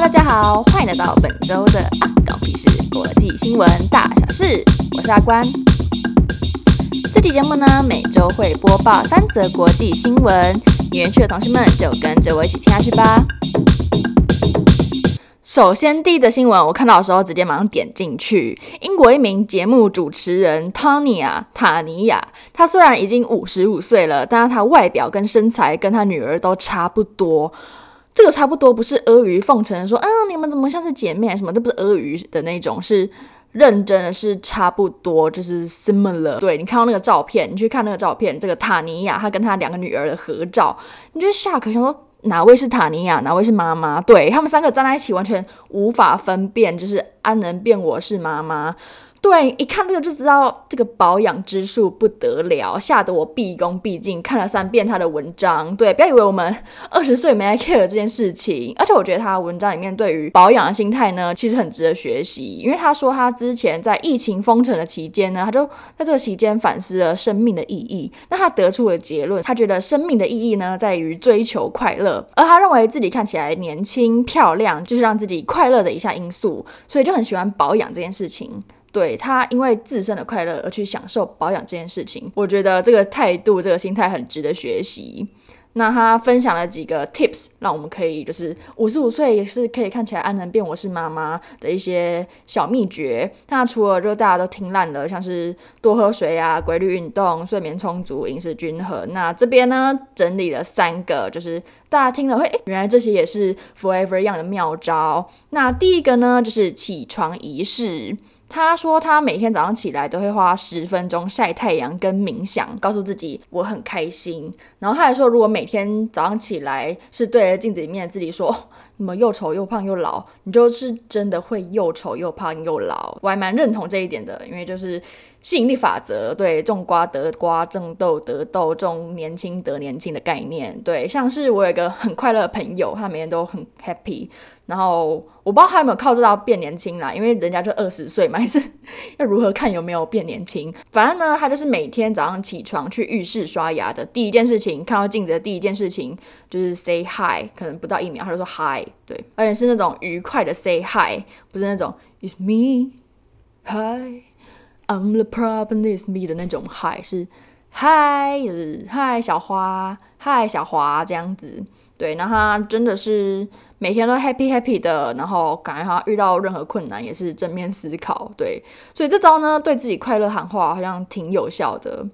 大家好，欢迎来到本周的阿关屁事国际新闻大小事，我是阿关。这期节目呢，每周会播报三则国际新闻，有兴趣的同学们就跟着我一起听下去吧。首先，第一则新闻我看到的时候，直接马上点进去。英国一名节目主持人 Tonya 塔尼亚，她虽然已经五十五岁了，但是她外表跟身材跟她女儿都差不多。这个差不多不是阿谀奉承说，啊，你们怎么像是姐妹什么？都不是阿谀的那种，是认真的，是差不多，就是 similar。对，你看到那个照片，你去看那个照片，这个塔尼亚她跟她两个女儿的合照，你觉得吓可想说。哪位是塔尼亚？哪位是妈妈？对，他们三个站在一起，完全无法分辨，就是安能辨我是妈妈。对，一看这个就知道这个保养之术不得了，吓得我毕恭毕敬看了三遍他的文章。对，不要以为我们 二十岁没来 care 这件事情，而且我觉得他文章里面对于保养的心态呢，其实很值得学习。因为他说他之前在疫情封城的期间呢，他就在这个期间反思了生命的意义。那他得出了结论，他觉得生命的意义呢，在于追求快乐，而他认为自己看起来年轻漂亮，就是让自己快乐的一项因素，所以就很喜欢保养这件事情。对，他因为自身的快乐而去享受保养这件事情，我觉得这个态度、这个心态很值得学习。那他分享了几个 tips，让我们可以就是五十五岁也是可以看起来安能辨我是妈妈的一些小秘诀。那除了就大家都听烂了，像是多喝水啊、规律运动、睡眠充足、饮食均衡。那这边呢整理了三个，就是大家听了会诶，原来这些也是 Forever Young 的妙招。那第一个呢就是起床仪式。他说，他每天早上起来都会花十分钟晒太阳跟冥想，告诉自己我很开心。然后他还说，如果每天早上起来是对着镜子里面的自己说，你们又丑又胖又老，你就是真的会又丑又胖又老。我还蛮认同这一点的，因为就是。吸引力法则，对，种瓜得瓜，种豆得豆，种年轻得年轻的概念，对，像是我有一个很快乐的朋友，他每天都很 happy，然后我不知道他有没有靠这招变年轻啦，因为人家就二十岁嘛，还 是要如何看有没有变年轻？反正呢，他就是每天早上起床去浴室刷牙的第一件事情，看到镜子的第一件事情就是 say hi，可能不到一秒他就说 hi，对，而且是那种愉快的 say hi，不是那种 it's me，hi。I'm the problem is me 的那种 hi，，是嗨，就是嗨小花，嗨小华这样子。对，那他真的是每天都 happy happy 的，然后感觉他遇到任何困难也是正面思考。对，所以这招呢，对自己快乐喊话好像挺有效的。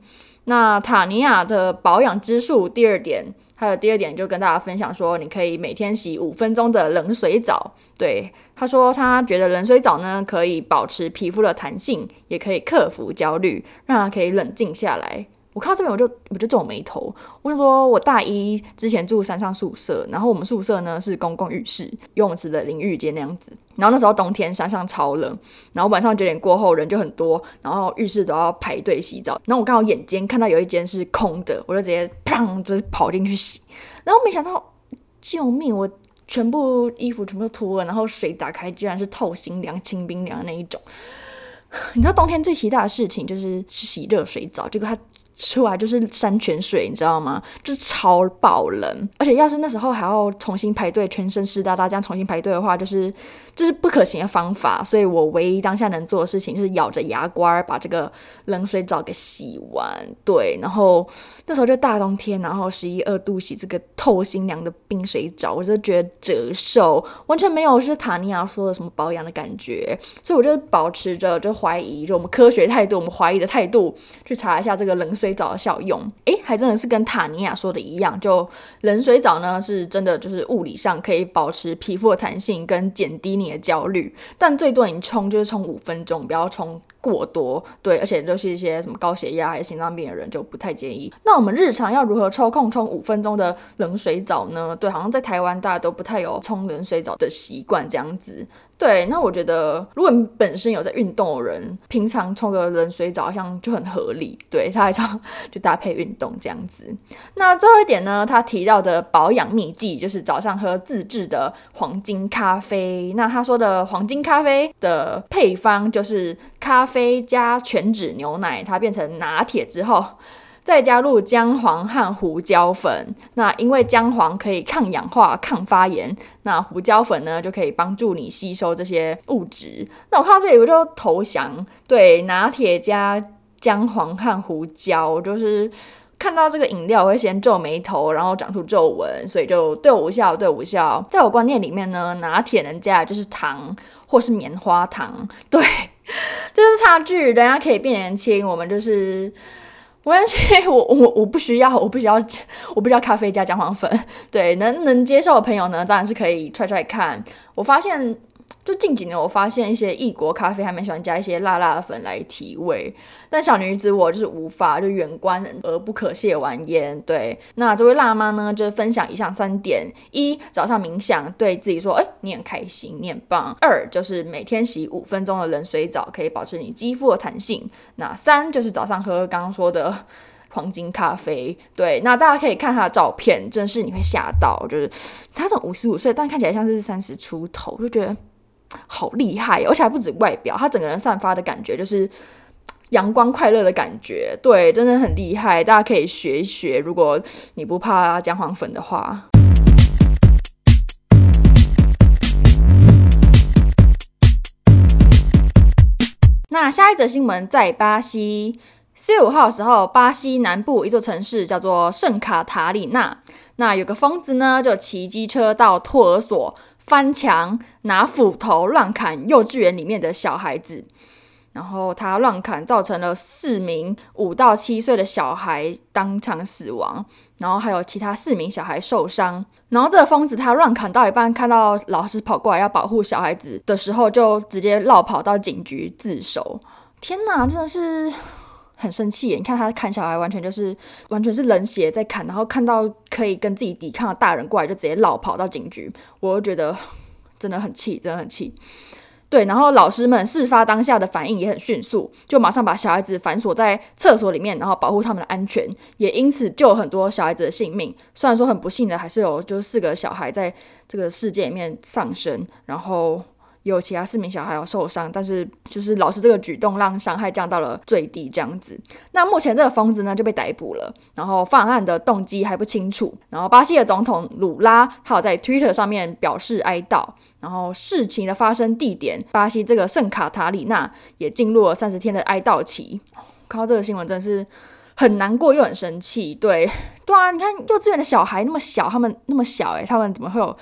那塔尼亚的保养之术第二点。他的第二点就跟大家分享说，你可以每天洗五分钟的冷水澡。对，他说他觉得冷水澡呢，可以保持皮肤的弹性，也可以克服焦虑，让他可以冷静下来。我看到这边我就我就皱眉头。我想说，我大一之前住山上宿舍，然后我们宿舍呢是公共浴室、游泳池的淋浴间那样子。然后那时候冬天山上超冷，然后晚上九点过后人就很多，然后浴室都要排队洗澡。然后我刚好眼尖看到有一间是空的，我就直接砰就是跑进去洗。然后没想到，救命！我全部衣服全部都脱了，然后水打开居然是透心凉、清冰凉的那一种。你知道冬天最期待的事情就是洗热水澡，结果它。出来就是山泉水，你知道吗？就是超爆冷，而且要是那时候还要重新排队，全身湿哒哒这样重新排队的话，就是这、就是不可行的方法。所以我唯一当下能做的事情就是咬着牙关把这个冷水澡给洗完。对，然后那时候就大冬天，然后十一二度洗这个透心凉的冰水澡，我就觉得折寿，完全没有是塔尼亚说的什么保养的感觉。所以我就保持着就怀疑，就我们科学态度，我们怀疑的态度去查一下这个冷水。水澡的效用，诶，还真的是跟塔尼亚说的一样，就冷水澡呢，是真的就是物理上可以保持皮肤的弹性跟减低你的焦虑，但最多你冲就是冲五分钟，不要冲过多，对，而且就是一些什么高血压还是心脏病的人就不太建议。那我们日常要如何抽空冲五分钟的冷水澡呢？对，好像在台湾大家都不太有冲冷水澡的习惯，这样子。对，那我觉得如果你本身有在运动的人，平常冲个冷水澡好像就很合理。对，他还常 就搭配运动这样子。那最后一点呢，他提到的保养秘技就是早上喝自制的黄金咖啡。那他说的黄金咖啡的配方就是咖啡加全脂牛奶，它变成拿铁之后，再加入姜黄和胡椒粉。那因为姜黄可以抗氧化、抗发炎，那胡椒粉呢就可以帮助你吸收这些物质。那我看到这里我就投降，对，拿铁加姜黄和胡椒，就是。看到这个饮料，我会先皱眉头，然后长出皱纹，所以就对我无效，对我无效。在我观念里面呢，拿铁人家就是糖或是棉花糖，对，这就是差距。人家可以变年轻，我们就是没关系，我 我我不需要，我不需要，我不需要咖啡加姜黄粉。对，能能接受的朋友呢，当然是可以踹踹看。我发现。就近几年，我发现一些异国咖啡还蛮喜欢加一些辣辣的粉来提味，但小女子我就是无法，就远观而不可亵玩焉。对，那这位辣妈呢，就是分享以上三点：一、早上冥想，对自己说，哎、你很开心，你很棒；二就是每天洗五分钟的冷水澡，可以保持你肌肤的弹性；那三就是早上喝刚刚说的 黄金咖啡。对，那大家可以看她的照片，真是你会吓到，就是她从五十五岁，但看起来像是三十出头，就觉得。好厉害，而且还不止外表，他整个人散发的感觉就是阳光快乐的感觉，对，真的很厉害，大家可以学一学。如果你不怕姜黄粉的话，那下一则新闻在巴西四月五号的时候，巴西南部一座城市叫做圣卡塔里娜，那有个疯子呢，就骑机车到托儿所。翻墙，拿斧头乱砍幼稚园里面的小孩子，然后他乱砍，造成了四名五到七岁的小孩当场死亡，然后还有其他四名小孩受伤。然后这个疯子他乱砍到一半，看到老师跑过来要保护小孩子的时候，就直接绕跑到警局自首。天哪，真的是很生气耶！你看他砍小孩，完全就是完全是冷血在砍，然后看到可以跟自己抵抗的大人过来，就直接老跑到警局。我就觉得 真的很气，真的很气。对，然后老师们事发当下的反应也很迅速，就马上把小孩子反锁在厕所里面，然后保护他们的安全，也因此救很多小孩子的性命。虽然说很不幸的，还是有就四个小孩在这个世界里面丧生，然后。有其他四名小孩有受伤，但是就是老师这个举动让伤害降到了最低，这样子。那目前这个疯子呢就被逮捕了，然后犯案的动机还不清楚。然后巴西的总统鲁拉他有在 Twitter 上面表示哀悼，然后事情的发生地点巴西这个圣卡塔里娜也进入了三十天的哀悼期。看到这个新闻真是很难过又很生气。对，对啊，你看幼稚园的小孩那么小，他们那么小，诶，他们怎么会有？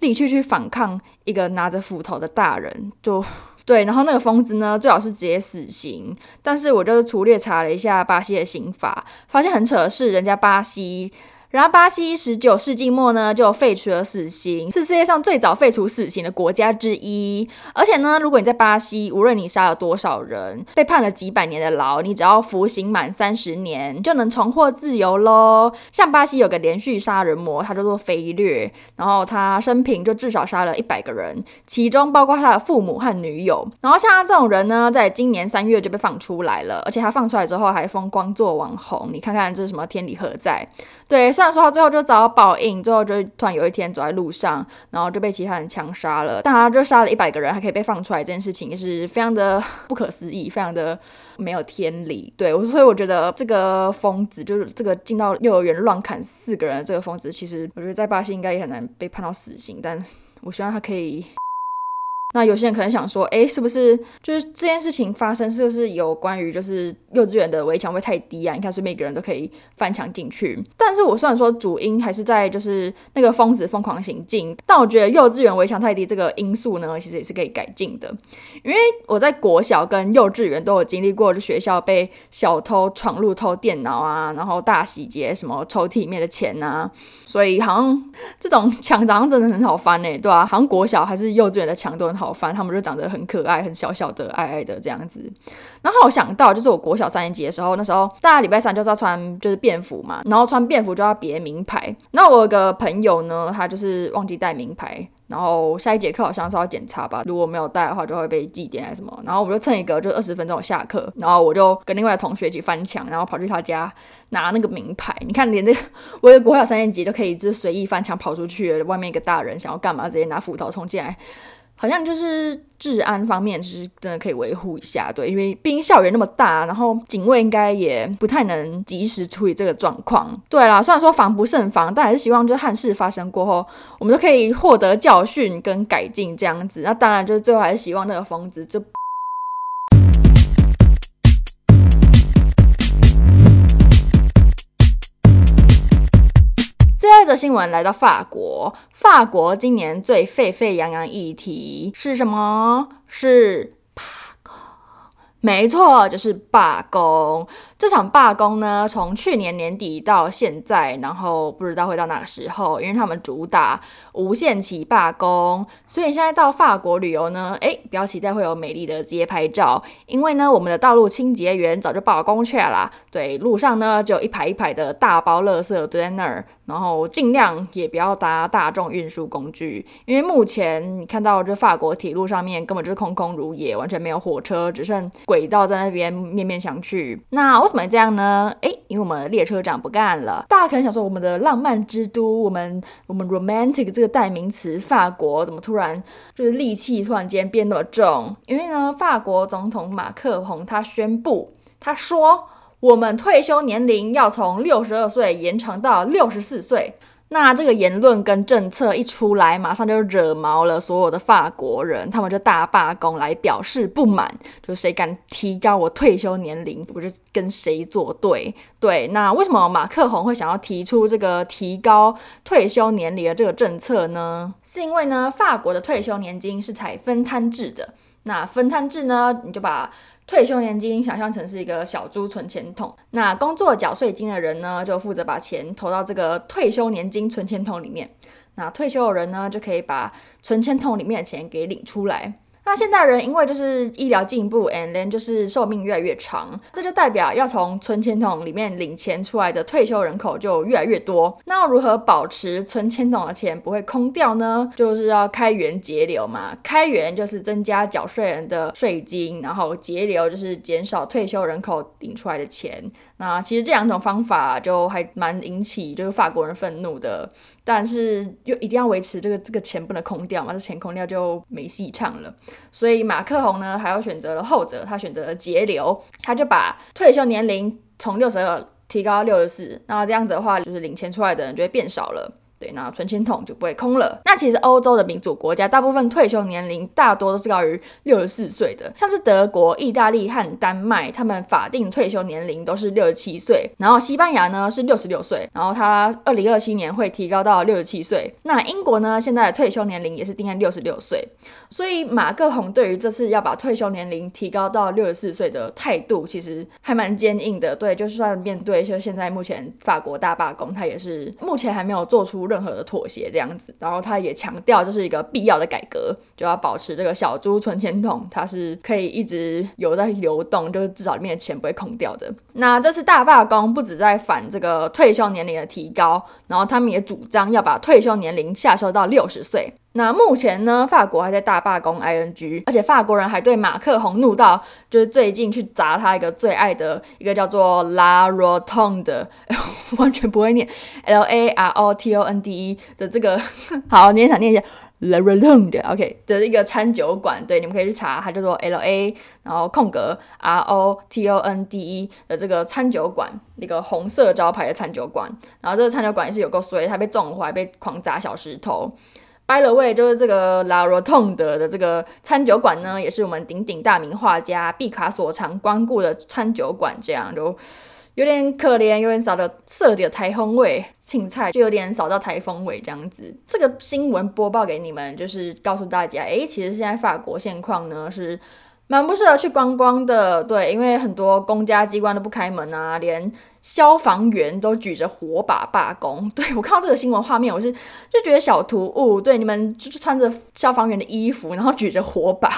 力气去反抗一个拿着斧头的大人，就 对。然后那个疯子呢，最好是直接死刑。但是我就是粗略查了一下巴西的刑法，发现很扯的是，人家巴西。然后巴西十九世纪末呢，就废除了死刑，是世界上最早废除死刑的国家之一。而且呢，如果你在巴西，无论你杀了多少人，被判了几百年的牢，你只要服刑满三十年，就能重获自由喽。像巴西有个连续杀人魔，他叫做菲略，然后他生平就至少杀了一百个人，其中包括他的父母和女友。然后像他这种人呢，在今年三月就被放出来了，而且他放出来之后还风光做网红。你看看这是什么天理何在？对，然说他最后就遭到报应，最后就突然有一天走在路上，然后就被其他人枪杀了。但他就杀了一百个人，还可以被放出来，这件事情也是非常的不可思议，非常的没有天理。对我，所以我觉得这个疯子，就是这个进到幼儿园乱砍四个人的这个疯子，其实我觉得在巴西应该也很难被判到死刑，但我希望他可以。那有些人可能想说，哎，是不是就是这件事情发生，是不是有关于就是幼稚园的围墙会太低啊？你看，是每个人都可以翻墙进去。但是我虽然说主因还是在就是那个疯子疯狂行径，但我觉得幼稚园围墙太低这个因素呢，其实也是可以改进的。因为我在国小跟幼稚园都有经历过，就学校被小偷闯入偷电脑啊，然后大洗劫什么抽屉里面的钱啊，所以好像这种 墙长真的很好翻呢，对啊，好像国小还是幼稚园的墙都很好。好烦，他们就长得很可爱，很小小的，爱爱的这样子。然后我想到，就是我国小三年级的时候，那时候大家礼拜三就是要穿就是便服嘛，然后穿便服就要别名牌。那我有个朋友呢，他就是忘记带名牌，然后下一节课好像是要检查吧，如果没有带的话，就会被记点还是什么。然后我们就趁一个就二十分钟下课，然后我就跟另外的同学一起翻墙，然后跑去他家拿那个名牌。你看，连这个我有国小三年级都可以，就是随意翻墙跑出去。外面一个大人想要干嘛，直接拿斧头冲进来。好像就是治安方面，其实真的可以维护一下，对，因为毕竟校园那么大，然后警卫应该也不太能及时处理这个状况。对啦，虽然说防不胜防，但还是希望就是憾事发生过后，我们都可以获得教训跟改进这样子。那当然就是最后还是希望那个疯子就。则新闻来到法国，法国今年最沸沸扬扬议题是什么？是罢工。没错，就是罢工。这场罢工呢，从去年年底到现在，然后不知道会到哪个时候，因为他们主打无限期罢工，所以现在到法国旅游呢，诶，不要期待会有美丽的街拍照，因为呢，我们的道路清洁员早就罢工去了啦。对，路上呢，就一排一排的大包垃圾堆在那儿，然后尽量也不要搭大众运输工具，因为目前你看到这法国铁路上面根本就是空空如也，完全没有火车，只剩轨道在那边面面相觑。那为什么这样呢？诶，因为我们的列车长不干了。大家可能想说，我们的浪漫之都，我们我们 romantic 这个代名词，法国怎么突然就是戾气突然间变那么重？因为呢，法国总统马克宏他宣布，他说我们退休年龄要从六十二岁延长到六十四岁。那这个言论跟政策一出来，马上就惹毛了所有的法国人，他们就大罢工来表示不满，就谁敢提高我退休年龄，我就跟谁作对。对，那为什么马克宏会想要提出这个提高退休年龄的这个政策呢？是因为呢，法国的退休年金是采分摊制的。那分摊制呢，你就把退休年金想象成是一个小猪存钱桶，那工作缴税金的人呢，就负责把钱投到这个退休年金存钱桶里面，那退休的人呢，就可以把存钱桶里面的钱给领出来。那现代人因为就是医疗进步，and then 就是寿命越来越长，这就代表要从存钱筒里面领钱出来的退休人口就越来越多。那要如何保持存钱筒的钱不会空掉呢？就是要开源节流嘛。开源就是增加缴税人的税金，然后节流就是减少退休人口领出来的钱。那其实这两种方法就还蛮引起就是法国人愤怒的，但是又一定要维持这个这个钱不能空掉嘛，这钱空掉就没戏唱了。所以马克宏呢，还要选择了后者，他选择了节流，他就把退休年龄从六十二提高到六十四，那这样子的话，就是领钱出来的人就会变少了。对，那存钱筒就不会空了。那其实欧洲的民主国家，大部分退休年龄大多都是高于六十四岁的，像是德国、意大利和丹麦，他们法定退休年龄都是六十七岁。然后西班牙呢是六十六岁，然后他二零二七年会提高到六十七岁。那英国呢，现在的退休年龄也是定在六十六岁。所以马克宏对于这次要把退休年龄提高到六十四岁的态度，其实还蛮坚硬的。对，就算面对就现在目前法国大罢工，他也是目前还没有做出任何的妥协这样子，然后他也强调这是一个必要的改革，就要保持这个小猪存钱桶，它是可以一直有在流动，就是至少里面的钱不会空掉的。那这次大罢工不止在反这个退休年龄的提高，然后他们也主张要把退休年龄下修到六十岁。那目前呢，法国还在大罢工，ing，而且法国人还对马克宏怒到，就是最近去砸他一个最爱的一个叫做 La Rotonde，完全不会念 L A R O T O N D E 的这个，好，你也想念一下 La Rotonde，OK 的一个餐酒馆，对，你们可以去查，它叫做 L A，然后空格 R O T O N D E 的这个餐酒馆，一个红色招牌的餐酒馆，然后这个餐酒馆也是有够衰，它被纵坏，被狂砸小石头。By the way，就是这个 La Rotonde 的这个餐酒馆呢，也是我们鼎鼎大名画家毕卡索常光顾的餐酒馆，这样就有点可怜，有点少的色的台风味，青菜就有点少到台风味这样子。这个新闻播报给你们，就是告诉大家，诶，其实现在法国现况呢是。蛮不适合去观光的，对，因为很多公家机关都不开门啊，连消防员都举着火把罢工。对，我看到这个新闻画面，我是就觉得小突兀。对，你们就是穿着消防员的衣服，然后举着火把，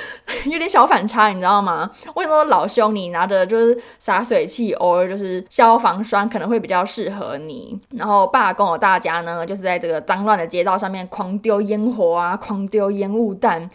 有点小反差，你知道吗？为什么老兄你拿着就是洒水器，偶尔就是消防栓可能会比较适合你？然后罢工的大家呢，就是在这个脏乱的街道上面狂丢烟火啊，狂丢烟雾弹。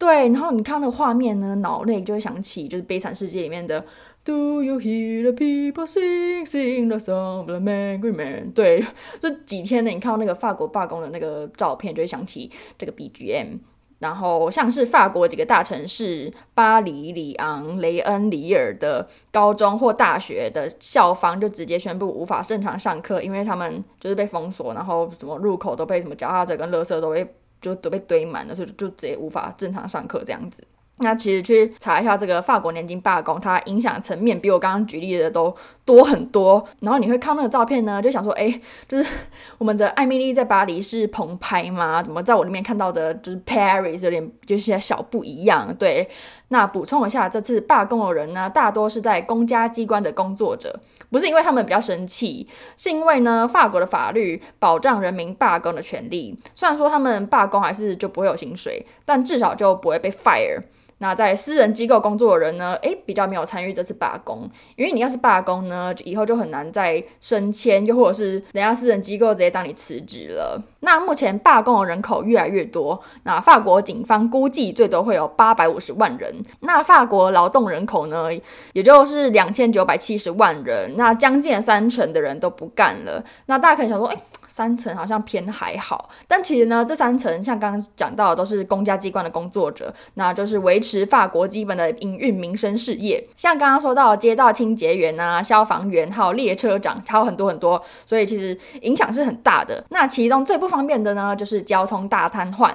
对，然后你看那个画面呢，脑内就会想起就是《悲惨世界》里面的 Do you hear the people sing, sing the song of the man？对，这几天呢，你看到那个法国罢工的那个照片，就会想起这个 BGM。然后像是法国几个大城市，巴黎、里昂、雷恩、里尔的高中或大学的校方就直接宣布无法正常上课，因为他们就是被封锁，然后什么入口都被什么脚踏车跟垃圾都被就都被堆满了，所以就直接无法正常上课这样子。那其实去查一下这个法国年金罢工，它影响层面比我刚刚举例的都多很多。然后你会看那个照片呢，就想说，哎，就是 我们的艾米莉在巴黎是棚拍吗？怎么在我里面看到的就是 Paris 有点就是小不一样？对，那补充一下，这次罢工的人呢，大多是在公家机关的工作者，不是因为他们比较生气，是因为呢，法国的法律保障人民罢工的权利。虽然说他们罢工还是就不会有薪水，但至少就不会被 fire。那在私人机构工作的人呢？诶，比较没有参与这次罢工，因为你要是罢工呢，以后就很难再升迁，又或者是人家私人机构直接当你辞职了。那目前罢工的人口越来越多，那法国警方估计最多会有八百五十万人。那法国劳动人口呢，也就是两千九百七十万人，那将近三成的人都不干了。那大家可以想说，哎。三层好像偏还好，但其实呢，这三层像刚刚讲到的，都是公家机关的工作者，那就是维持法国基本的营运民生事业。像刚刚说到街道清洁员啊、消防员，还有列车长，还有很多很多，所以其实影响是很大的。那其中最不方便的呢，就是交通大瘫痪。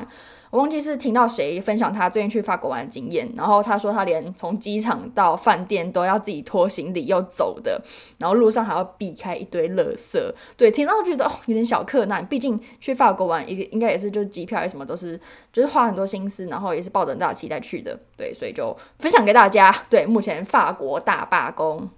我忘记是听到谁分享他最近去法国玩的经验，然后他说他连从机场到饭店都要自己拖行李要走的，然后路上还要避开一堆垃圾。对，听到觉得哦有点小困难，毕竟去法国玩一个应该也是就是机票什么都是就是花很多心思，然后也是抱着很大期待去的。对，所以就分享给大家。对，目前法国大罢工。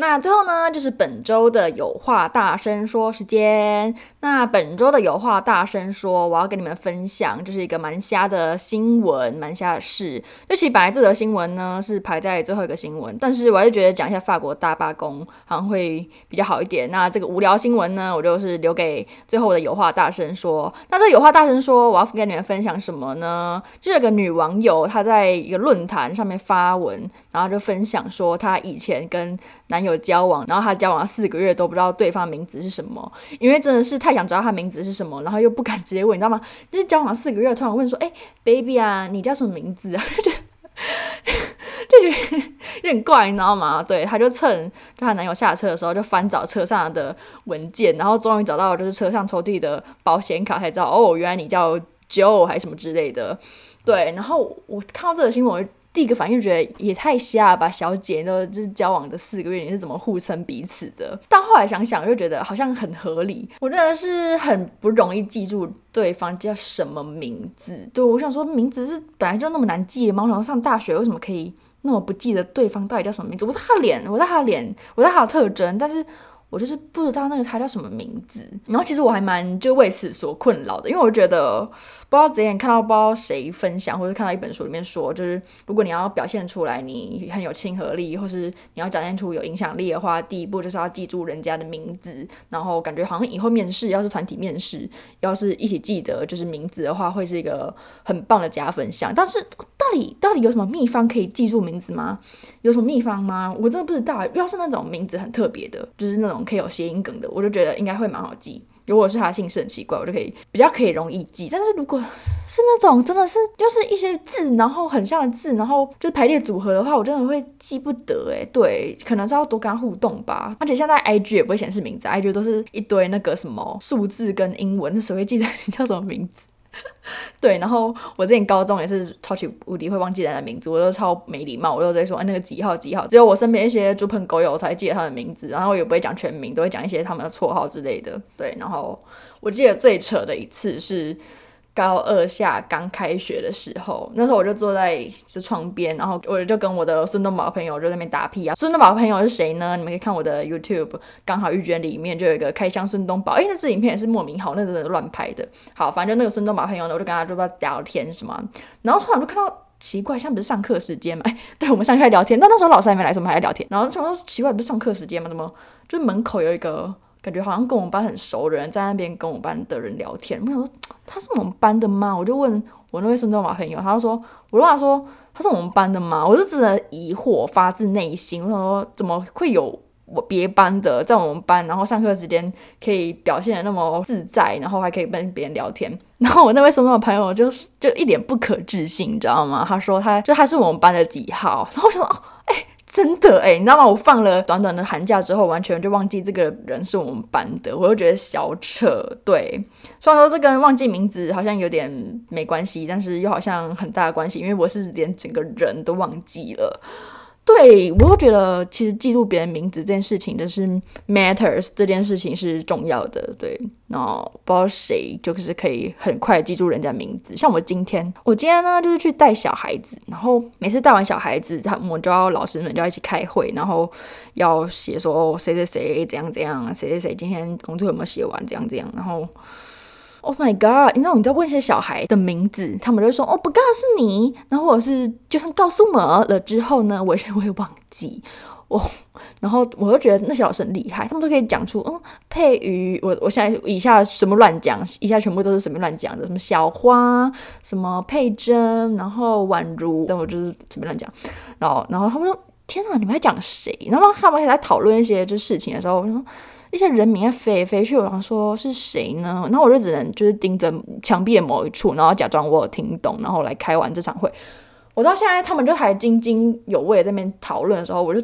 那最后呢，就是本周的有话大声说时间。那本周的有话大声说，我要跟你们分享，就是一个蛮瞎的新闻，蛮瞎的事。就其实本来这则新闻呢是排在最后一个新闻，但是我还是觉得讲一下法国大罢工好像会比较好一点。那这个无聊新闻呢，我就是留给最后的有话大声说。那这有话大声说，我要跟你们分享什么呢？就有个女网友她在一个论坛上面发文，然后就分享说她以前跟男友交往，然后他交往了四个月都不知道对方名字是什么，因为真的是太想知道他名字是什么，然后又不敢直接问，你知道吗？就是交往四个月，突然问说：“哎，baby 啊，你叫什么名字啊？” 就觉得有点怪，你知道吗？对，她就趁她男友下车的时候，就翻找车上的文件，然后终于找到就是车上抽屉的保险卡，才知道哦，原来你叫 Joe 还是什么之类的。对，然后我看到这个新闻。第一个反应觉得也太瞎了吧，小姐都就是交往的四个月，你是怎么互称彼此的？但后来想想又觉得好像很合理。我真的是很不容易记住对方叫什么名字。对，我想说名字是本来就那么难记吗？然后上大学为什么可以那么不记得对方到底叫什么名字？我知道他的脸，我知道他的脸，我知道他的特征，但是。我就是不知道那个他叫什么名字，然后其实我还蛮就为此所困扰的，因为我觉得不知道之前看到不知道谁分享，或者看到一本书里面说，就是如果你要表现出来你很有亲和力，或是你要展现出有影响力的话，第一步就是要记住人家的名字，然后感觉好像以后面试要是团体面试，要是一起记得就是名字的话，会是一个很棒的加分项。但是到底到底有什么秘方可以记住名字吗？有什么秘方吗？我真的不知道。要是那种名字很特别的，就是那种。可以有谐音梗的，我就觉得应该会蛮好记。如果是他姓氏很奇怪，我就可以比较可以容易记。但是如果是那种真的是又是一些字，然后很像的字，然后就是排列组合的话，我真的会记不得诶，对，可能是要多跟他互动吧。而且现在 IG 也不会显示名字，IG 都是一堆那个什么数字跟英文，那谁会记得 你叫什么名字？对，然后我之前高中也是超级无敌会忘记人的名字，我都超没礼貌，我都在说哎那个几号几号，只有我身边一些猪朋狗友才记得他的名字，然后也不会讲全名，都会讲一些他们的绰号之类的。对，然后我记得最扯的一次是。高二下刚开学的时候，那时候我就坐在就窗边，然后我就跟我的孙东宝朋友就在那边打屁啊。孙东宝朋友是谁呢？你们可以看我的 YouTube，刚好遇见里面就有一个开箱孙东宝，哎，那支影片也是莫名好，那真的乱拍的。好，反正就那个孙东宝朋友呢，我就跟他就在聊天什么，然后突然就看到奇怪，像不是上课时间嘛？哎，对，我们上课聊天，但那时候老师还没来，所以我们还在聊天。然后想说奇怪，不是上课时间吗？怎么就门口有一个？感觉好像跟我们班很熟的人在那边跟我们班的人聊天。我想说他是我们班的吗？我就问我那位孙中华朋友，他就说，我就问他说他是我们班的吗？我是真的疑惑发自内心，我想说怎么会有我别班的，在我们班，然后上课时间可以表现得那么自在，然后还可以跟别人聊天。然后我那位松松的朋友就是就一脸不可置信，你知道吗？他说他就他是我们班的几号？然后我就说哦，哎、真的哎，你知道吗？我放了短短的寒假之后，完全就忘记这个人是我们班的，我就觉得小扯。对，虽然说这跟忘记名字好像有点没关系，但是又好像很大的关系，因为我是连整个人都忘记了。对，我会觉得其实记录别人名字这件事情的是 matters，这件事情是重要的。对，然后不知道谁就是可以很快记住人家名字。像我今天，我今天呢就是去带小孩子，然后每次带完小孩子，他们就要老师们就要一起开会，然后要写说谁谁谁怎样怎样，谁谁谁今天工作有没有写完，怎样怎样，然后。Oh my god！你知道你在问一些小孩的名字，他们就说哦不告诉你，然后或者是就算告诉我了之后呢，我也是会忘记哦。然后我就觉得那些老师很厉害，他们都可以讲出嗯佩瑜，我我现在以下什么乱讲，以下全部都是随便乱讲的，什么小花，什么佩珍，然后宛如，但我就是随便乱讲。然后然后他们说天哪，你们在讲谁？然后他们还在讨论一些就事情的时候，我就说。一些人名啊，飞飞去，我想说是谁呢？然后我就只能就是盯着墙壁的某一处，然后假装我有听懂，然后来开完这场会。我到现在他们就还津津有味在那边讨论的时候，我就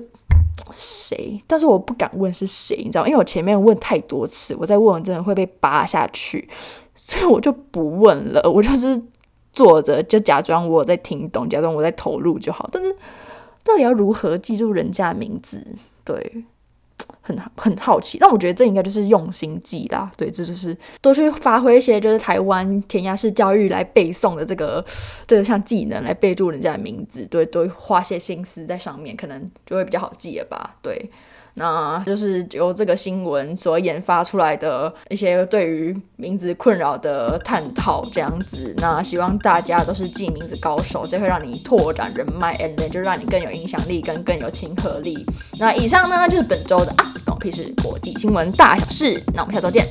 谁？但是我不敢问是谁，你知道，因为我前面问太多次，我再问真的会被扒下去，所以我就不问了。我就是坐着，就假装我在听懂，假装我在投入就好。但是到底要如何记住人家的名字？对。很很好奇，但我觉得这应该就是用心记啦。对，这就是多去发挥一些就是台湾填鸭式教育来背诵的这个，这个像技能来备注人家的名字，对，多花些心思在上面，可能就会比较好记了吧。对。那就是由这个新闻所研发出来的一些对于名字困扰的探讨，这样子。那希望大家都是记名字高手，这会让你拓展人脉，and then 就让你更有影响力跟更有亲和力。那以上呢就是本周的啊，狗屁事国际新闻大小事。那我们下周见。